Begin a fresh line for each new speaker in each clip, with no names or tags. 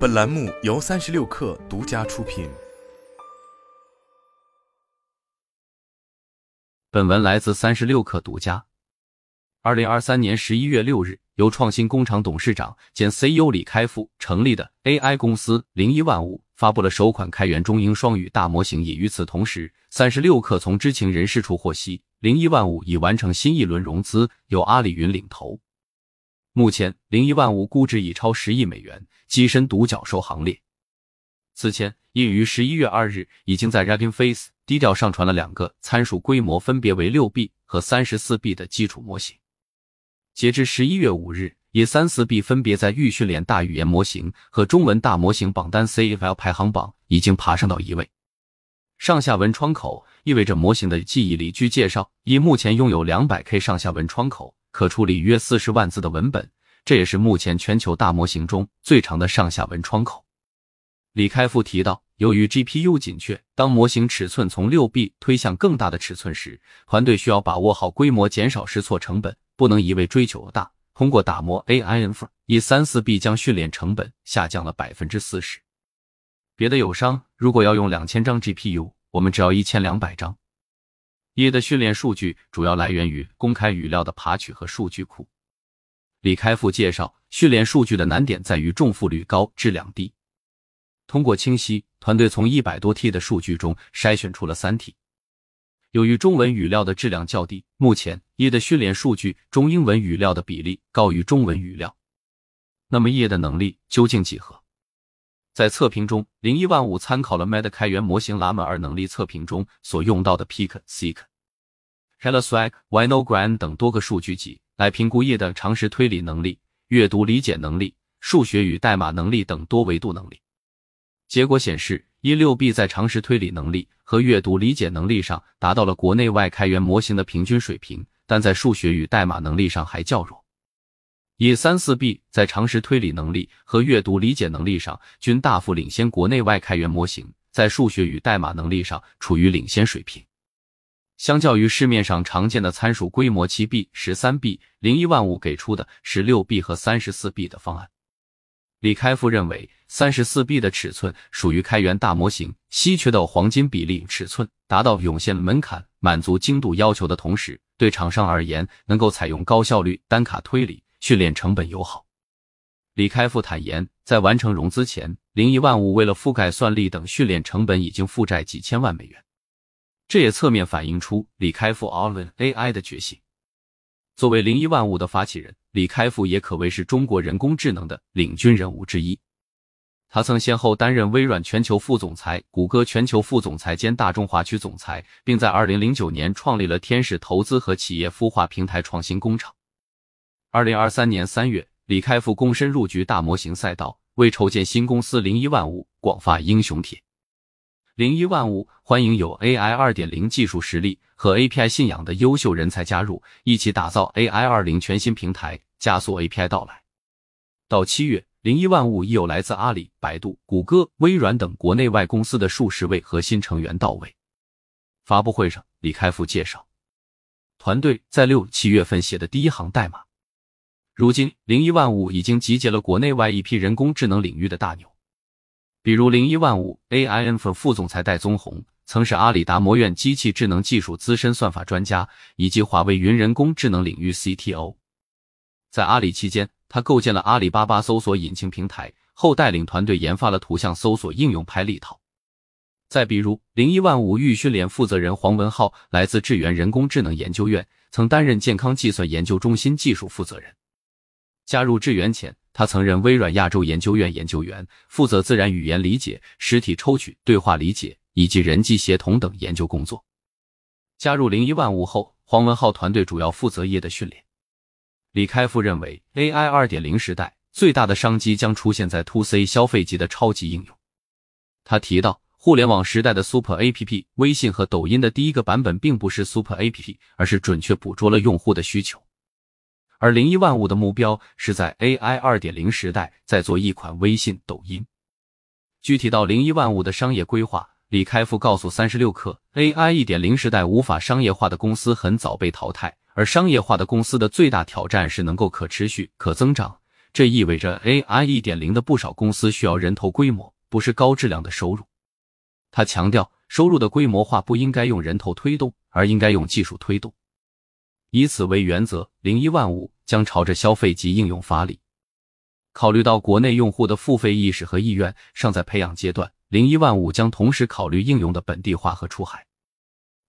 本栏目由三十六氪独家出品。
本文来自三十六氪独家。二零二三年十一月六日，由创新工厂董事长兼 CEO 李开复成立的 AI 公司零一万物发布了首款开源中英双语大模型。也与此同时，三十六氪从知情人士处获悉，零一万物已完成新一轮融资，由阿里云领投。目前，零一万物估值已超十亿美元，跻身独角兽行列。此前，已于十一月二日已经在 Ragging Face 低调上传了两个参数规模分别为六 B 和三十四 B 的基础模型。截至十一月五日，以三四 B 分别在预训练大语言模型和中文大模型榜单 CFL 排行榜已经爬上到一位。上下文窗口意味着模型的记忆力。据介绍，以目前拥有两百 K 上下文窗口。可处理约四十万字的文本，这也是目前全球大模型中最长的上下文窗口。李开复提到，由于 GPU 紧缺，当模型尺寸从六 B 推向更大的尺寸时，团队需要把握好规模，减少试错成本，不能一味追求大。通过打磨 AI n f 以三四 B 将训练成本下降了百分之四十。别的友商如果要用两千张 GPU，我们只要一千两百张。一的训练数据主要来源于公开语料的爬取和数据库。李开复介绍，训练数据的难点在于重复率高、质量低。通过清晰，团队从一百多 T 的数据中筛选出了三 T。由于中文语料的质量较低，目前一的训练数据中英文语料的比例高于中文语料。那么一的能力究竟几何？在测评中，零一万五参考了 Meta 开源模型 Llama 二能力测评中所用到的 Peak、Seek、HelloSwag、Winogram 等多个数据集，来评估页的常识推理能力、阅读理解能力、数学与代码能力等多维度能力。结果显示，一六 B 在常识推理能力和阅读理解能力上达到了国内外开源模型的平均水平，但在数学与代码能力上还较弱。以三四 B 在常识推理能力和阅读理解能力上均大幅领先国内外开源模型，在数学与代码能力上处于领先水平。相较于市面上常见的参数规模七 B、十三 B，零一万物给出的是六 B 和三十四 B 的方案。李开复认为，三十四 B 的尺寸属于开源大模型稀缺的黄金比例尺寸，达到涌现门槛、满足精度要求的同时，对厂商而言能够采用高效率单卡推理。训练成本友好。李开复坦言，在完成融资前，零一万物为了覆盖算力等训练成本，已经负债几千万美元。这也侧面反映出李开复 All in AI 的决心。作为零一万物的发起人，李开复也可谓是中国人工智能的领军人物之一。他曾先后担任微软全球副总裁、谷歌全球副总裁兼大中华区总裁，并在二零零九年创立了天使投资和企业孵化平台创新工厂。二零二三年三月，李开复躬身入局大模型赛道，为筹建新公司零一万物广发英雄帖。零一万物欢迎有 AI 二点零技术实力和 API 信仰的优秀人才加入，一起打造 AI 二零全新平台，加速 API 到来。到七月，零一万物已有来自阿里、百度、谷歌、微软等国内外公司的数十位核心成员到位。发布会上，李开复介绍，团队在六七月份写的第一行代码。如今，零一万物已经集结了国内外一批人工智能领域的大牛，比如零一万物 AIN 副总裁戴宗宏，曾是阿里达摩院机器智能技术资深算法专家，以及华为云人工智能领域 CTO。在阿里期间，他构建了阿里巴巴搜索引擎平台，后带领团队研发了图像搜索应用拍立套。再比如，零一万物预训练负责人黄文浩，来自智源人工智能研究院，曾担任健康计算研究中心技术负责人。加入智源前，他曾任微软亚洲研究院研究员，负责自然语言理解、实体抽取、对话理解以及人机协同等研究工作。加入零一万物后，黄文浩团队主要负责业的训练。李开复认为，AI 二点零时代最大的商机将出现在 To C 消费级的超级应用。他提到，互联网时代的 Super App，微信和抖音的第一个版本并不是 Super App，而是准确捕捉了用户的需求。而零一万物的目标是在 AI 二点零时代再做一款微信、抖音。具体到零一万物的商业规划，李开复告诉三十六氪，AI 一点零时代无法商业化的公司很早被淘汰，而商业化的公司的最大挑战是能够可持续、可增长，这意味着 AI 一点零的不少公司需要人头规模，不是高质量的收入。他强调，收入的规模化不应该用人头推动，而应该用技术推动。以此为原则，零一万物将朝着消费及应用发力。考虑到国内用户的付费意识和意愿尚在培养阶段，零一万物将同时考虑应用的本地化和出海。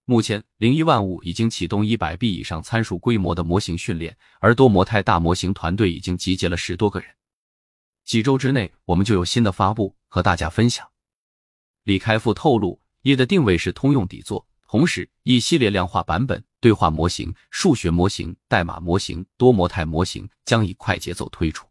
目前，零一万物已经启动一百 B 以上参数规模的模型训练，而多模态大模型团队已经集结了十多个人。几周之内，我们就有新的发布和大家分享。李开复透露，一的定位是通用底座，同时一系列量化版本、对话模型、数学模型、代码模型、多模态模型将以快节奏推出。